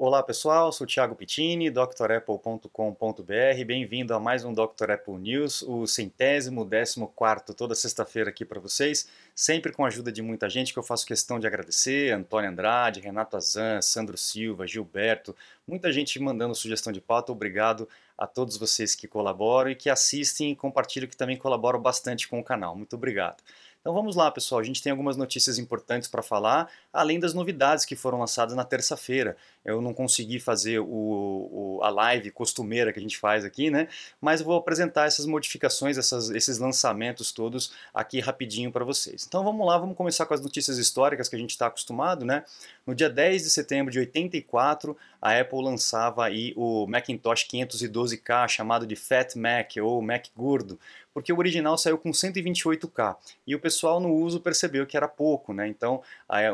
Olá pessoal, sou Thiago Pittini, drapple.com.br. Bem-vindo a mais um Dr. Apple News, o centésimo, décimo quarto, toda sexta-feira aqui para vocês, sempre com a ajuda de muita gente que eu faço questão de agradecer, Antônio Andrade, Renato Azan, Sandro Silva, Gilberto, muita gente mandando sugestão de pauta, obrigado a todos vocês que colaboram e que assistem e compartilham, que também colaboram bastante com o canal, muito obrigado. Então vamos lá, pessoal. A gente tem algumas notícias importantes para falar, além das novidades que foram lançadas na terça-feira. Eu não consegui fazer o, o, a live costumeira que a gente faz aqui, né? Mas vou apresentar essas modificações, essas, esses lançamentos todos aqui rapidinho para vocês. Então vamos lá, vamos começar com as notícias históricas que a gente está acostumado, né? No dia 10 de setembro de 84, a Apple lançava aí o Macintosh 512K, chamado de Fat Mac ou Mac gordo, porque o original saiu com 128K e o pessoal no uso percebeu que era pouco, né? Então,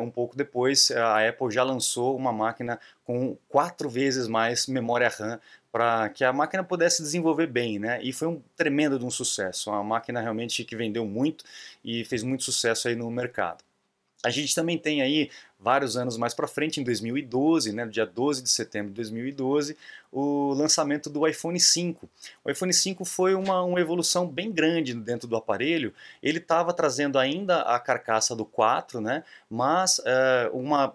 um pouco depois, a Apple já lançou uma máquina com quatro vezes mais memória RAM para que a máquina pudesse desenvolver bem, né? E foi um tremendo de um sucesso, uma máquina realmente que vendeu muito e fez muito sucesso aí no mercado. A gente também tem aí vários anos mais para frente, em 2012, né, no dia 12 de setembro de 2012, o lançamento do iPhone 5. O iPhone 5 foi uma, uma evolução bem grande dentro do aparelho. Ele estava trazendo ainda a carcaça do 4, né, mas uh, uma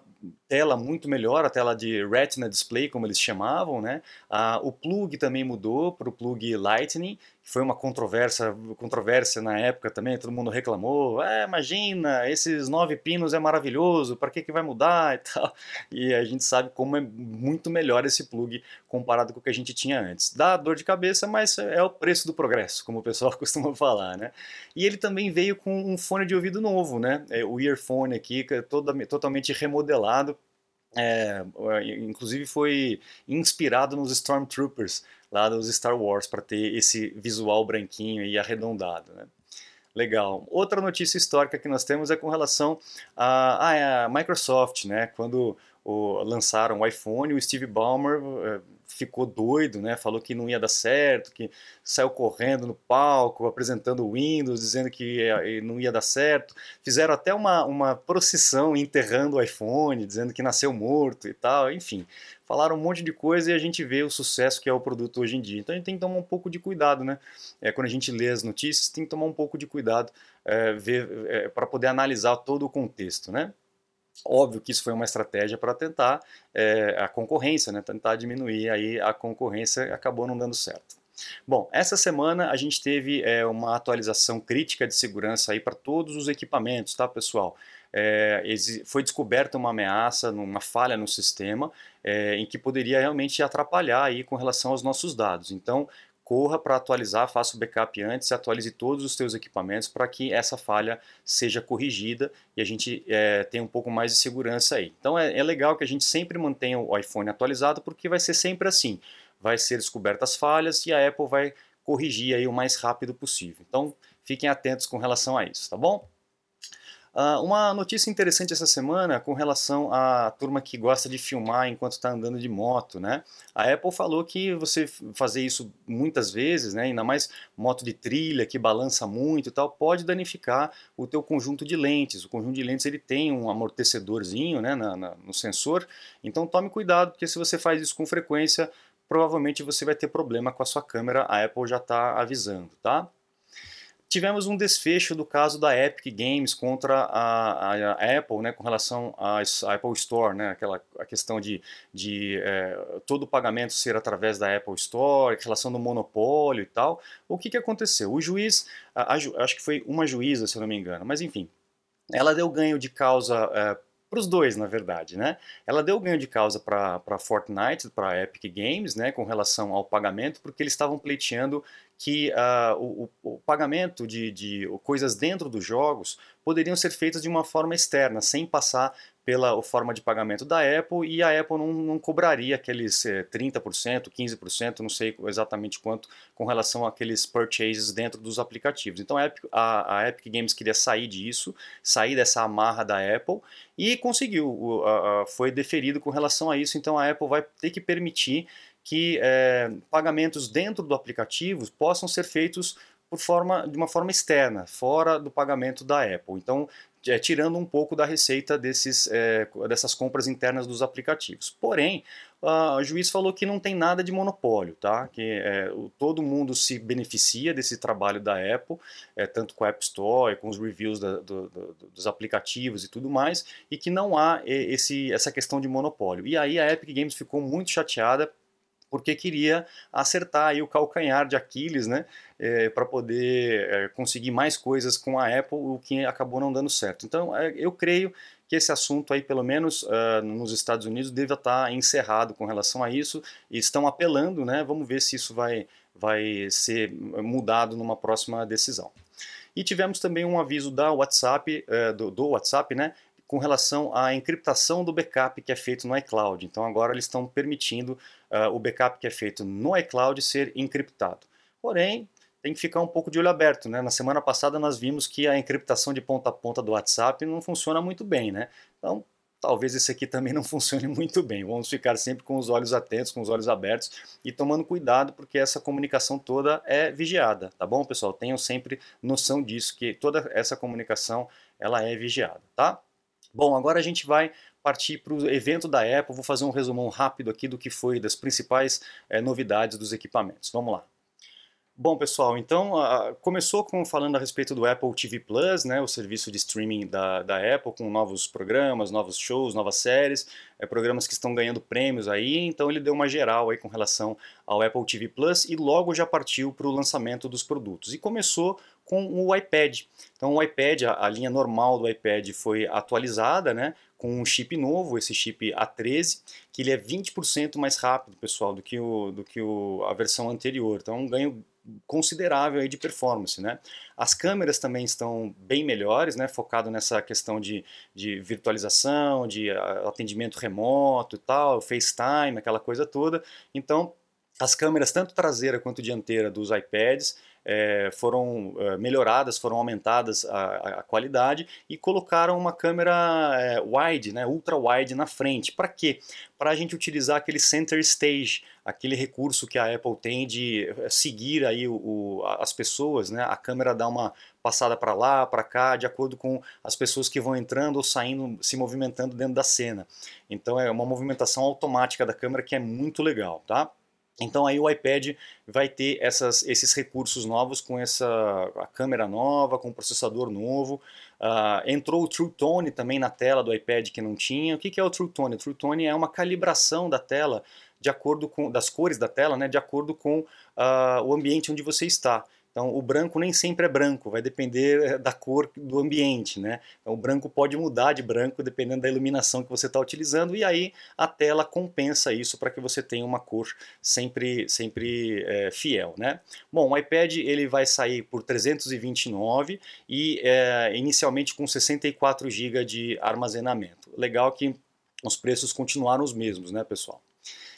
tela muito melhor, a tela de Retina Display, como eles chamavam, né? Ah, o plug também mudou para o plug Lightning, que foi uma controvérsia, controvérsia na época também, todo mundo reclamou, é, imagina, esses nove pinos é maravilhoso, para que, que vai mudar e tal. E a gente sabe como é muito melhor esse plug comparado com o que a gente tinha antes. Dá dor de cabeça, mas é o preço do progresso, como o pessoal costuma falar, né? E ele também veio com um fone de ouvido novo, né? É, o earphone aqui, é toda, totalmente remodelado, é, inclusive foi inspirado nos Stormtroopers lá dos Star Wars para ter esse visual branquinho e arredondado. Né? Legal. Outra notícia histórica que nós temos é com relação à Microsoft, né? Quando o, lançaram o iPhone, o Steve Ballmer uh, ficou doido, né? Falou que não ia dar certo, que saiu correndo no palco, apresentando o Windows, dizendo que ia, não ia dar certo. Fizeram até uma, uma procissão enterrando o iPhone, dizendo que nasceu morto e tal. Enfim, falaram um monte de coisa e a gente vê o sucesso que é o produto hoje em dia. Então a gente tem que tomar um pouco de cuidado, né? É, quando a gente lê as notícias, tem que tomar um pouco de cuidado é, é, para poder analisar todo o contexto, né? Óbvio que isso foi uma estratégia para tentar é, a concorrência, né? tentar diminuir aí a concorrência, acabou não dando certo. Bom, essa semana a gente teve é, uma atualização crítica de segurança aí para todos os equipamentos, tá, pessoal? É, foi descoberta uma ameaça, uma falha no sistema, é, em que poderia realmente atrapalhar aí com relação aos nossos dados. Então, corra para atualizar, faça o backup antes, atualize todos os seus equipamentos para que essa falha seja corrigida e a gente é, tenha um pouco mais de segurança aí. Então é, é legal que a gente sempre mantenha o iPhone atualizado porque vai ser sempre assim, vai ser descobertas falhas e a Apple vai corrigir aí o mais rápido possível. Então fiquem atentos com relação a isso, tá bom? Uh, uma notícia interessante essa semana com relação à turma que gosta de filmar enquanto está andando de moto, né? A Apple falou que você fazer isso muitas vezes, né, ainda mais moto de trilha que balança muito e tal, pode danificar o teu conjunto de lentes. O conjunto de lentes ele tem um amortecedorzinho, né, na, na, no sensor. Então tome cuidado, porque se você faz isso com frequência, provavelmente você vai ter problema com a sua câmera. A Apple já está avisando, tá? Tivemos um desfecho do caso da Epic Games contra a, a Apple, né, com relação à Apple Store, né, aquela a questão de, de é, todo o pagamento ser através da Apple Store, a relação do monopólio e tal. O que, que aconteceu? O juiz, a, a, acho que foi uma juíza, se eu não me engano, mas enfim, ela deu ganho de causa é, para os dois, na verdade, né? Ela deu ganho de causa para Fortnite, para Epic Games, né, com relação ao pagamento, porque eles estavam pleiteando que uh, o, o, pagamento de, de coisas dentro dos jogos poderiam ser feitas de uma forma externa, sem passar pela forma de pagamento da Apple e a Apple não, não cobraria aqueles eh, 30%, 15%, não sei exatamente quanto, com relação àqueles purchases dentro dos aplicativos. Então a Epic, a, a Epic Games queria sair disso, sair dessa amarra da Apple e conseguiu, o, a, foi deferido com relação a isso, então a Apple vai ter que permitir que é, pagamentos dentro do aplicativo possam ser feitos por forma, de uma forma externa, fora do pagamento da Apple. Então, é, tirando um pouco da receita desses, é, dessas compras internas dos aplicativos. Porém, o juiz falou que não tem nada de monopólio, tá? Que é, todo mundo se beneficia desse trabalho da Apple, tanto com a App Store, com os reviews da, do, do, dos aplicativos e tudo mais, e que não há esse, essa questão de monopólio. E aí a Epic Games ficou muito chateada porque queria acertar aí o calcanhar de Aquiles, né, é, para poder é, conseguir mais coisas com a Apple, o que acabou não dando certo. Então, é, eu creio que esse assunto aí, pelo menos uh, nos Estados Unidos, deve estar encerrado com relação a isso, e estão apelando, né, vamos ver se isso vai, vai ser mudado numa próxima decisão. E tivemos também um aviso da WhatsApp, do, do WhatsApp, né, com relação à encriptação do backup que é feito no iCloud. Então agora eles estão permitindo uh, o backup que é feito no iCloud ser encriptado. Porém, tem que ficar um pouco de olho aberto, né? Na semana passada nós vimos que a encriptação de ponta a ponta do WhatsApp não funciona muito bem, né? Então, talvez esse aqui também não funcione muito bem. Vamos ficar sempre com os olhos atentos, com os olhos abertos e tomando cuidado, porque essa comunicação toda é vigiada, tá bom, pessoal? Tenham sempre noção disso, que toda essa comunicação ela é vigiada, tá? Bom, agora a gente vai partir para o evento da Apple. Vou fazer um resumão rápido aqui do que foi das principais é, novidades dos equipamentos. Vamos lá. Bom, pessoal, então começou com falando a respeito do Apple TV Plus, né, o serviço de streaming da, da Apple, com novos programas, novos shows, novas séries, é, programas que estão ganhando prêmios aí, então ele deu uma geral aí com relação ao Apple TV Plus e logo já partiu para o lançamento dos produtos. E começou com o iPad. Então o iPad, a, a linha normal do iPad foi atualizada, né, com um chip novo, esse chip A13, que ele é 20% mais rápido, pessoal, do que, o, do que o, a versão anterior. Então um ganho considerável aí de performance, né? As câmeras também estão bem melhores, né? Focado nessa questão de, de virtualização, de atendimento remoto e tal, FaceTime, aquela coisa toda. Então, as câmeras tanto traseira quanto dianteira dos iPads é, foram é, melhoradas, foram aumentadas a, a, qualidade e colocaram uma câmera é, wide, né, ultra wide na frente. Para quê? Para a gente utilizar aquele center stage, aquele recurso que a Apple tem de é, seguir aí o, o as pessoas, né, a câmera dá uma passada para lá, para cá, de acordo com as pessoas que vão entrando ou saindo, se movimentando dentro da cena. Então é uma movimentação automática da câmera que é muito legal, tá? Então aí o iPad vai ter essas, esses recursos novos com essa a câmera nova, com o processador novo. Uh, entrou o True Tone também na tela do iPad que não tinha. O que, que é o True Tone? O True Tone é uma calibração da tela de acordo com das cores da tela, né, de acordo com uh, o ambiente onde você está. Então, o branco nem sempre é branco, vai depender eh, da cor do ambiente, né? Então, o branco pode mudar de branco dependendo da iluminação que você está utilizando e aí a tela compensa isso para que você tenha uma cor sempre, sempre é, fiel, né? Bom, o iPad ele vai sair por 329 e é, inicialmente com 64 GB de armazenamento. Legal que os preços continuaram os mesmos, né, pessoal?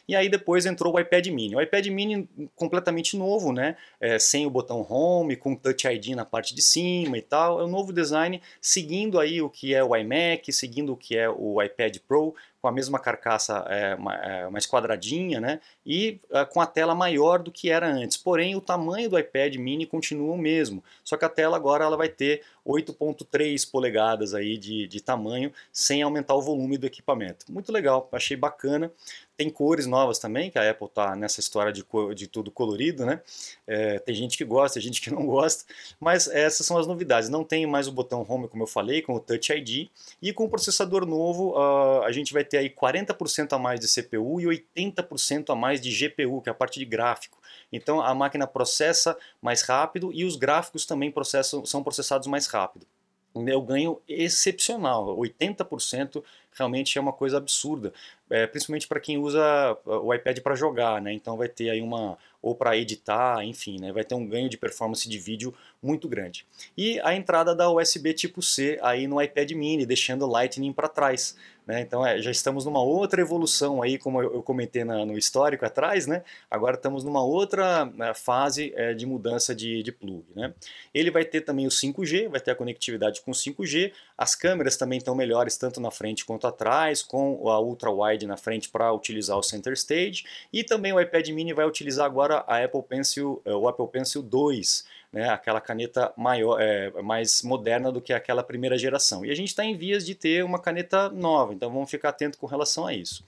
E aí depois entrou o iPad mini. O iPad mini completamente novo, né? É, sem o botão Home, com Touch ID na parte de cima e tal. É um novo design, seguindo aí o que é o iMac, seguindo o que é o iPad Pro, com a mesma carcaça é, é mais quadradinha, né? E é, com a tela maior do que era antes. Porém, o tamanho do iPad mini continua o mesmo. Só que a tela agora ela vai ter 8.3 polegadas aí de, de tamanho, sem aumentar o volume do equipamento. Muito legal, achei bacana. Tem cores novas também, que a Apple tá nessa história de, de tudo colorido, né? É, tem gente que gosta, tem gente que não gosta, mas essas são as novidades. Não tem mais o botão Home, como eu falei, com o Touch ID, e com o processador novo uh, a gente vai ter aí 40% a mais de CPU e 80% a mais de GPU, que é a parte de gráfico. Então a máquina processa mais rápido e os gráficos também processam, são processados mais rápido. Eu ganho excepcional, 80% realmente é uma coisa absurda, é, principalmente para quem usa o iPad para jogar, né? Então vai ter aí uma ou para editar, enfim, né? Vai ter um ganho de performance de vídeo muito grande. E a entrada da USB tipo C aí no iPad Mini, deixando o Lightning para trás. Né? Então é, já estamos numa outra evolução aí, como eu comentei na, no histórico atrás, né? agora estamos numa outra né, fase é, de mudança de, de plug. Né? Ele vai ter também o 5G, vai ter a conectividade com 5G, as câmeras também estão melhores tanto na frente quanto atrás, com a ultra wide na frente para utilizar o center stage, e também o iPad mini vai utilizar agora a Apple Pencil, é, o Apple Pencil 2, né, aquela caneta maior, é, mais moderna do que aquela primeira geração. E a gente está em vias de ter uma caneta nova, então vamos ficar atento com relação a isso.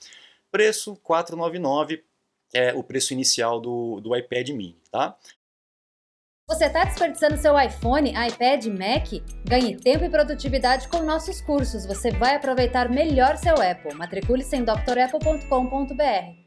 Preço 499 é o preço inicial do, do iPad mini, tá? Você está desperdiçando seu iPhone, iPad, Mac? Ganhe tempo e produtividade com nossos cursos. Você vai aproveitar melhor seu Apple. Matricule-se em drapple.com.br.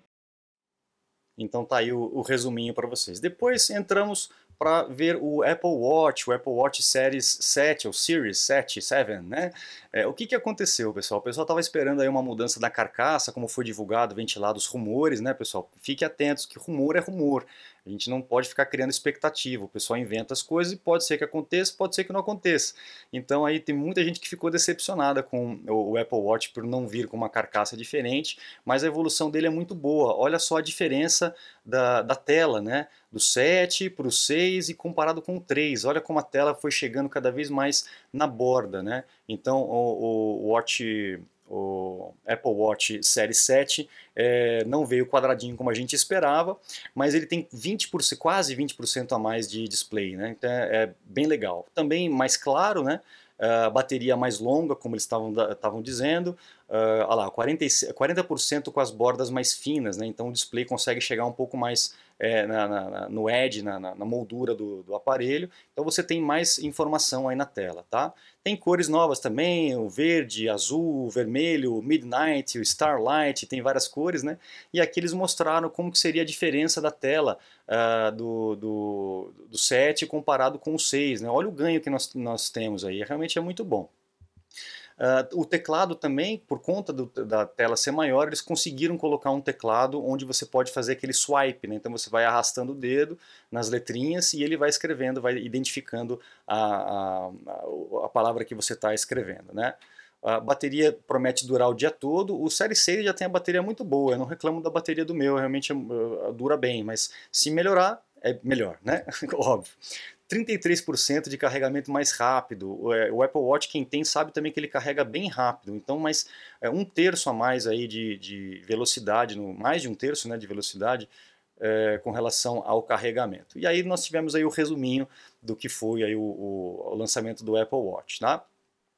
Então tá aí o, o resuminho para vocês. Depois entramos para ver o Apple Watch, o Apple Watch Series 7 ou Series 7, 7, né? É, o que, que aconteceu, pessoal? O pessoal estava esperando aí uma mudança da carcaça, como foi divulgado, ventilado os rumores, né, pessoal? Fique atentos que rumor é rumor. A gente não pode ficar criando expectativa. O pessoal inventa as coisas e pode ser que aconteça, pode ser que não aconteça. Então aí tem muita gente que ficou decepcionada com o Apple Watch por não vir com uma carcaça diferente, mas a evolução dele é muito boa. Olha só a diferença da, da tela, né? Do 7 para o 6 e comparado com o 3. Olha como a tela foi chegando cada vez mais na borda, né? Então o, o Watch o Apple Watch Série 7 é, não veio quadradinho como a gente esperava, mas ele tem 20%, quase 20% a mais de display, né? Então é, é bem legal. Também mais claro, né? A bateria mais longa, como eles estavam dizendo, uh, lá, 40%, 40 com as bordas mais finas, né? então o display consegue chegar um pouco mais é, na, na, no edge, na, na moldura do, do, aparelho, então você tem mais informação aí na tela. Tá? Tem cores novas também, o verde, azul, vermelho, midnight, o starlight, tem várias cores, né? e aqui eles mostraram como que seria a diferença da tela uh, do, do, do 7 comparado com o 6. Né? Olha o ganho que nós, nós temos aí, realmente é muito bom. Uh, o teclado também, por conta do, da tela ser maior, eles conseguiram colocar um teclado onde você pode fazer aquele swipe, né? então você vai arrastando o dedo nas letrinhas e ele vai escrevendo, vai identificando a, a, a palavra que você está escrevendo. Né? A bateria promete durar o dia todo. O Série 6 já tem a bateria muito boa. Eu não reclamo da bateria do meu, realmente uh, dura bem. Mas se melhorar, é melhor, né? Óbvio. 33% de carregamento mais rápido. É, o Apple Watch, quem tem, sabe também que ele carrega bem rápido. Então, mais é, um terço a mais aí de, de velocidade, no, mais de um terço né, de velocidade é, com relação ao carregamento. E aí nós tivemos aí o resuminho do que foi aí o, o, o lançamento do Apple Watch. Tá?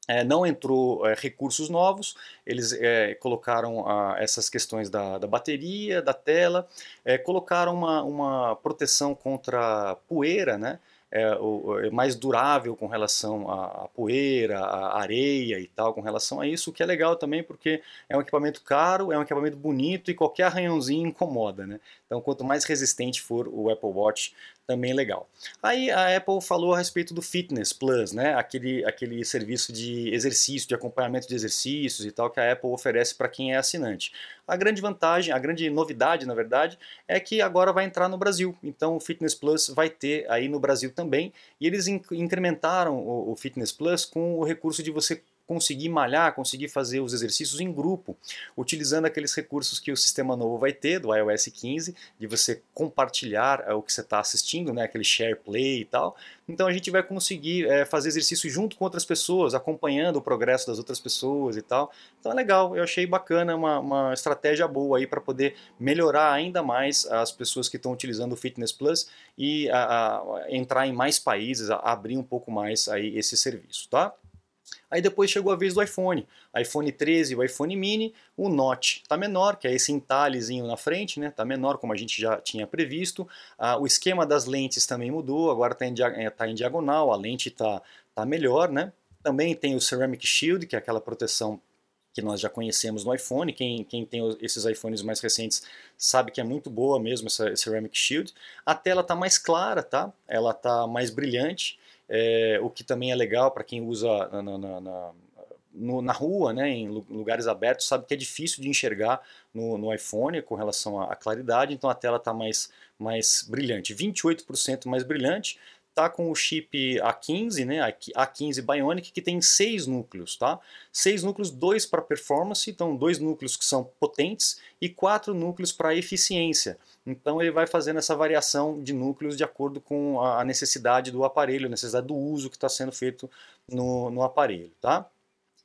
É, não entrou é, recursos novos, eles é, colocaram essas questões da, da, bateria, da tela, é, colocaram uma, uma proteção contra poeira, né? É, o, é mais durável com relação à, à, poeira, à areia e tal, com relação a isso, o que é legal também porque é um equipamento caro, é um equipamento bonito e qualquer arranhãozinho incomoda, né? Então quanto mais resistente for o Apple Watch, também legal. Aí a Apple falou a respeito do Fitness Plus, né? Aquele, aquele serviço de exercício, de acompanhamento de exercícios e tal que a Apple oferece para quem é assinante. A grande vantagem, a grande novidade, na verdade, é que agora vai entrar no Brasil. Então o Fitness Plus vai ter aí no Brasil também. E eles incrementaram o, o Fitness Plus com o recurso de você conseguir malhar, conseguir fazer os exercícios em grupo, utilizando aqueles recursos que o sistema novo vai ter, do iOS 15, de você compartilhar é, o que você está assistindo, né, aquele share play e tal. Então a gente vai conseguir é, fazer exercício junto com outras pessoas, acompanhando o progresso das outras pessoas e tal. Então é legal, eu achei bacana, uma, uma estratégia boa aí para poder melhorar ainda mais as pessoas que estão utilizando o Fitness Plus e a, a, entrar em mais países, a, abrir um pouco mais aí esse serviço, tá? Aí depois chegou a vez do iPhone, iPhone 13 e o iPhone mini, o Note está menor, que é esse entalhezinho na frente, né? Tá menor como a gente já tinha previsto. Ah, o esquema das lentes também mudou, agora está em, é, tá em, diagonal, a lente está tá melhor, né? Também tem o Ceramic Shield, que é aquela proteção que nós já conhecemos no iPhone. Quem, quem tem esses iPhones mais recentes sabe que é muito boa mesmo essa Ceramic Shield. A tela está mais clara, tá? Ela está mais brilhante é, o que também é legal para quem usa na, na, na, no, na, rua, né, em lugares abertos, sabe que é difícil de enxergar no, no iPhone com relação à, claridade, então a tela está mais, mais brilhante, 28% mais brilhante, está com o chip A15, né, A15 Bionic, que tem seis núcleos, tá? Seis núcleos, dois para performance, então dois núcleos que são potentes e quatro núcleos para eficiência. Então ele vai fazendo essa variação de núcleos de acordo com a necessidade do aparelho, a necessidade do uso que está sendo feito no, no aparelho, tá?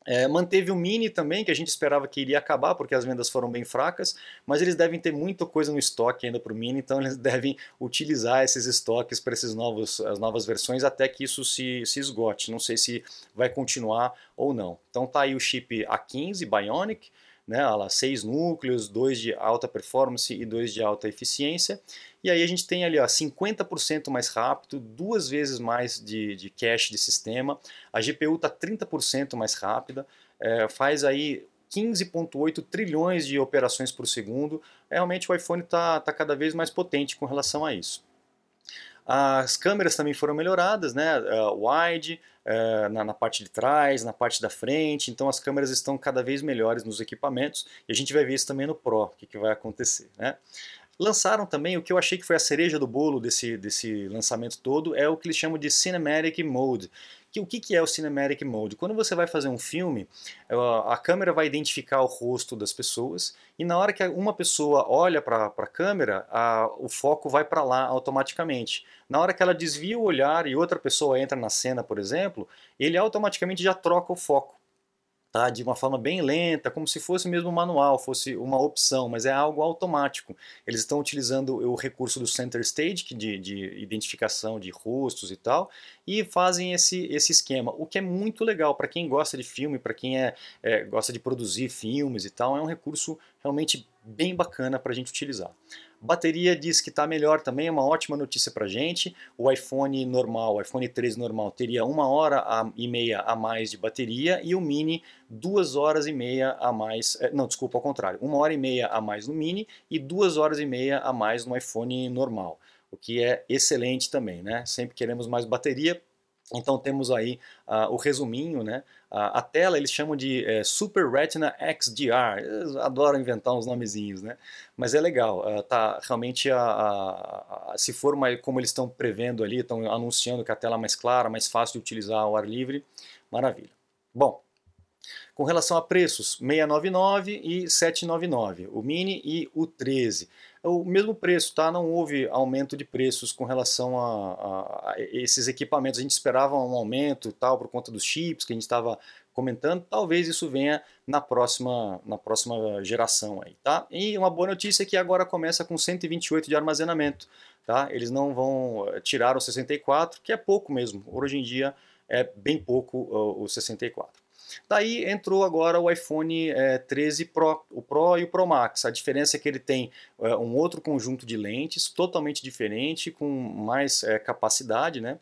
É, manteve o Mini também, que a gente esperava que iria acabar, porque as vendas foram bem fracas, mas eles devem ter muita coisa no estoque ainda para o Mini, então eles devem utilizar esses estoques para essas as novas versões até que isso se, se esgote. Não sei se vai continuar ou não. Então tá aí o chip A15 Bionic, né, lá, seis núcleos, dois de alta performance e dois de alta eficiência. E aí a gente tem ali ó, 50% mais rápido, duas vezes mais de, de cache de sistema. A GPU está 30% mais rápida, é, faz aí 15,8 trilhões de operações por segundo. Realmente o iPhone está tá cada vez mais potente com relação a isso. As câmeras também foram melhoradas, né? Uh, wide, uh, na, na, parte de trás, na parte da frente, então as câmeras estão cada vez melhores nos equipamentos e a gente vai ver isso também no Pro, o que, que vai acontecer, né? Lançaram também o que eu achei que foi a cereja do bolo desse, desse lançamento todo, é o que eles chamam de Cinematic Mode. Que, o que, que é o Cinematic Mode? Quando você vai fazer um filme, a câmera vai identificar o rosto das pessoas e na hora que uma pessoa olha para a câmera, o foco vai para lá automaticamente. Na hora que ela desvia o olhar e outra pessoa entra na cena, por exemplo, ele automaticamente já troca o foco tá? de uma forma bem lenta, como se fosse mesmo manual, fosse uma opção, mas é algo automático. Eles estão utilizando o recurso do Center Stage, de, de identificação de rostos e tal, e fazem esse, esse esquema, o que é muito legal para quem gosta de filme, para quem é, é, gosta de produzir filmes e tal, é um recurso realmente bem bacana para a gente utilizar. Bateria diz que está melhor também, é uma ótima notícia para gente. O iPhone normal, o iPhone 13 normal, teria uma hora e meia a mais de bateria e o Mini duas horas e meia a mais, eh, não, desculpa, ao contrário, uma hora e meia a mais no Mini e duas horas e meia a mais no iPhone normal, o que é excelente também, né? Sempre queremos mais bateria, então temos aí uh, o resuminho, né? Uh, a tela eles chamam de uh, Super Retina XDR, adoro inventar uns nomezinhos, né? Mas é legal, uh, tá realmente a, a, a, se for mais, como eles estão prevendo ali, estão anunciando que a tela é mais clara, mais fácil de utilizar ao ar livre, maravilha. Bom, com relação a preços, 699 e 799, o Mini e o 13 o mesmo preço, tá? Não houve aumento de preços com relação a, a, esses equipamentos. A gente esperava um aumento tal por conta dos chips que a gente estava comentando. Talvez isso venha na próxima, na próxima geração aí, tá? E uma boa notícia é que agora começa com 128 de armazenamento, tá? Eles não vão eh, tirar o 64, que é pouco mesmo. Hoje em dia é bem pouco uh, o 64. Daí entrou agora o iPhone é, 13 Pro, o Pro e o Pro Max. A diferença é que ele tem é, um outro conjunto de lentes, totalmente diferente, com mais é, capacidade, né?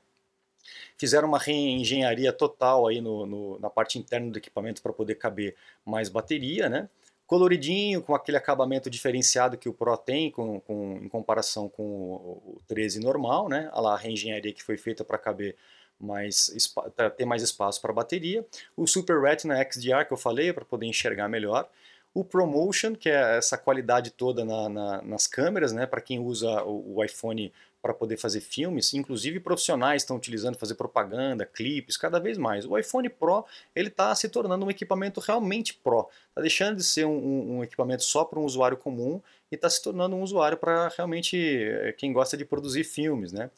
Fizeram uma reengenharia total aí no, no, na parte interna do equipamento para poder caber mais bateria, né? Coloridinho, com aquele acabamento diferenciado que o Pro tem com, com, em comparação com o, o 13 normal, né? A, lá, a reengenharia que foi feita para caber mais ter mais espaço para bateria, o Super Retina XDR que eu falei para poder enxergar melhor, o ProMotion que é essa qualidade toda na, na, nas câmeras, né, para quem usa o, o iPhone para poder fazer filmes, inclusive profissionais estão utilizando fazer propaganda, clipes, cada vez mais. O iPhone Pro ele está se tornando um equipamento realmente Pro, está deixando de ser um, um equipamento só para um usuário comum e está se tornando um usuário para realmente eh, quem gosta de produzir filmes, né?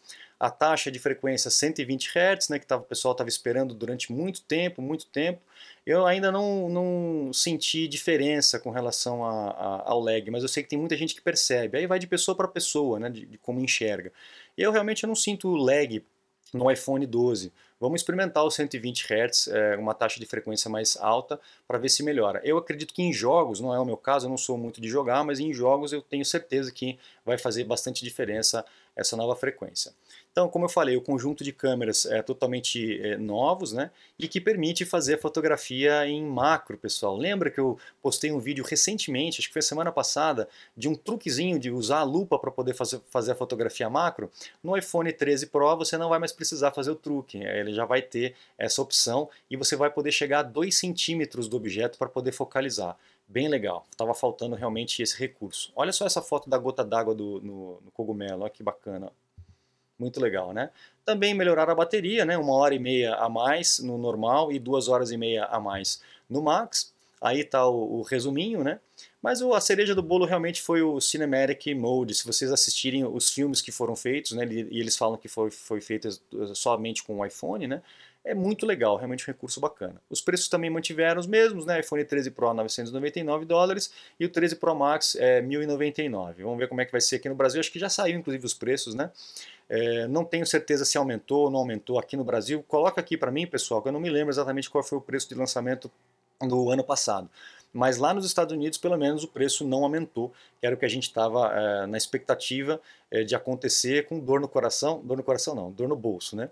A taxa de frequência 120 Hz, né, que tava, o pessoal estava esperando durante muito tempo, muito tempo. Eu ainda não, não senti diferença com relação a, a, ao lag, mas eu sei que tem muita gente que percebe. Aí vai de pessoa para pessoa, né, de, de, como enxerga. Eu realmente não sinto lag no iPhone 12. Vamos experimentar os 120 Hz, é, uma taxa de frequência mais alta, para ver se melhora. Eu acredito que em jogos, não é o meu caso, eu não sou muito de jogar, mas em jogos eu tenho certeza que vai fazer bastante diferença essa nova frequência. Então, como eu falei, o conjunto de câmeras é totalmente é, novos, né? E que permite fazer a fotografia em macro, pessoal. Lembra que eu postei um vídeo recentemente, acho que foi semana passada, de um truquezinho de usar a lupa para poder fazer, fazer a fotografia macro? No iPhone 13 Pro você não vai mais precisar fazer o truque, ele já vai ter essa opção e você vai poder chegar a 2 centímetros do objeto para poder focalizar. Bem legal, estava faltando realmente esse recurso. Olha só essa foto da gota d'água no, no cogumelo, olha que bacana. Muito legal, né? Também melhorar a bateria, né? Uma hora e meia a mais no normal e duas horas e meia a mais no Max. Aí está o, o, resuminho, né? Mas a cereja do bolo realmente foi o Cinematic Mode. Se vocês assistirem os filmes que foram feitos, né? E eles falam que foi, foi feito somente com o iPhone, né? É muito legal, realmente um recurso bacana. Os preços também mantiveram os mesmos, né? iPhone 13 Pro 999 dólares e o 13 Pro Max é 1099. Vamos ver como é que vai ser aqui no Brasil. Acho que já saiu inclusive os preços, né? É, não tenho certeza se aumentou ou não aumentou aqui no Brasil. Coloca aqui para mim, pessoal, que eu não me lembro exatamente qual foi o preço de lançamento do ano passado. Mas lá nos Estados Unidos, pelo menos, o preço não aumentou, que era o que a gente estava é, na expectativa é, de acontecer com dor no coração, dor no coração não, dor no bolso, né?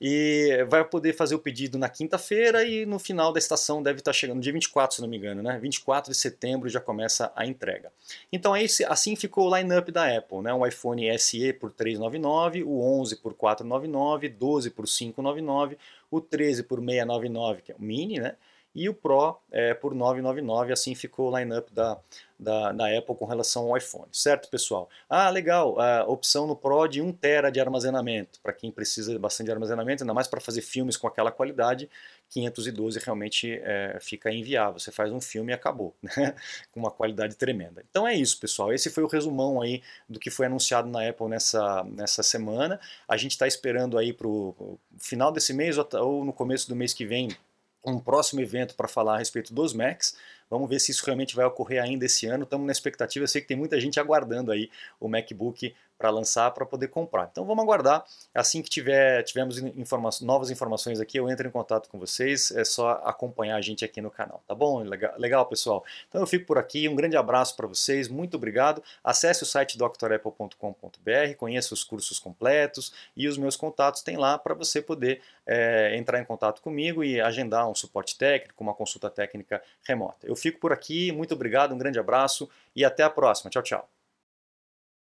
E vai poder fazer o pedido na quinta-feira e no final da estação deve estar chegando, dia 24, se não me engano, né? 24 de setembro já começa a entrega. Então esse, assim ficou o line-up da Apple, né? O iPhone SE por 399, o 11 por 499, 12 por 599, o 13 por 699, que é o mini, né? E o Pro é, por 999, assim ficou o lineup da, da, da Apple com relação ao iPhone, certo pessoal? Ah, legal, a opção no Pro de 1 tera de armazenamento, para quem precisa bastante de armazenamento, ainda mais para fazer filmes com aquela qualidade, 512 realmente é, fica inviável, você faz um filme e acabou, né? com uma qualidade tremenda. Então é isso pessoal, esse foi o resumão aí do que foi anunciado na Apple nessa, nessa semana, a gente está esperando aí para o final desse mês ou no começo do mês que vem um próximo evento para falar a respeito dos Macs. Vamos ver se isso realmente vai ocorrer ainda esse ano. Estamos na expectativa. Eu sei que tem muita gente aguardando aí o MacBook para lançar para poder comprar. Então vamos aguardar. Assim que tiver tivermos informa novas informações aqui, eu entro em contato com vocês. É só acompanhar a gente aqui no canal, tá bom? Legal, legal pessoal. Então eu fico por aqui. Um grande abraço para vocês. Muito obrigado. Acesse o site drapple.com.br, conheça os cursos completos e os meus contatos tem lá para você poder é, entrar em contato comigo e agendar um suporte técnico, uma consulta técnica remota. Eu fico por aqui. Muito obrigado. Um grande abraço e até a próxima. Tchau, tchau.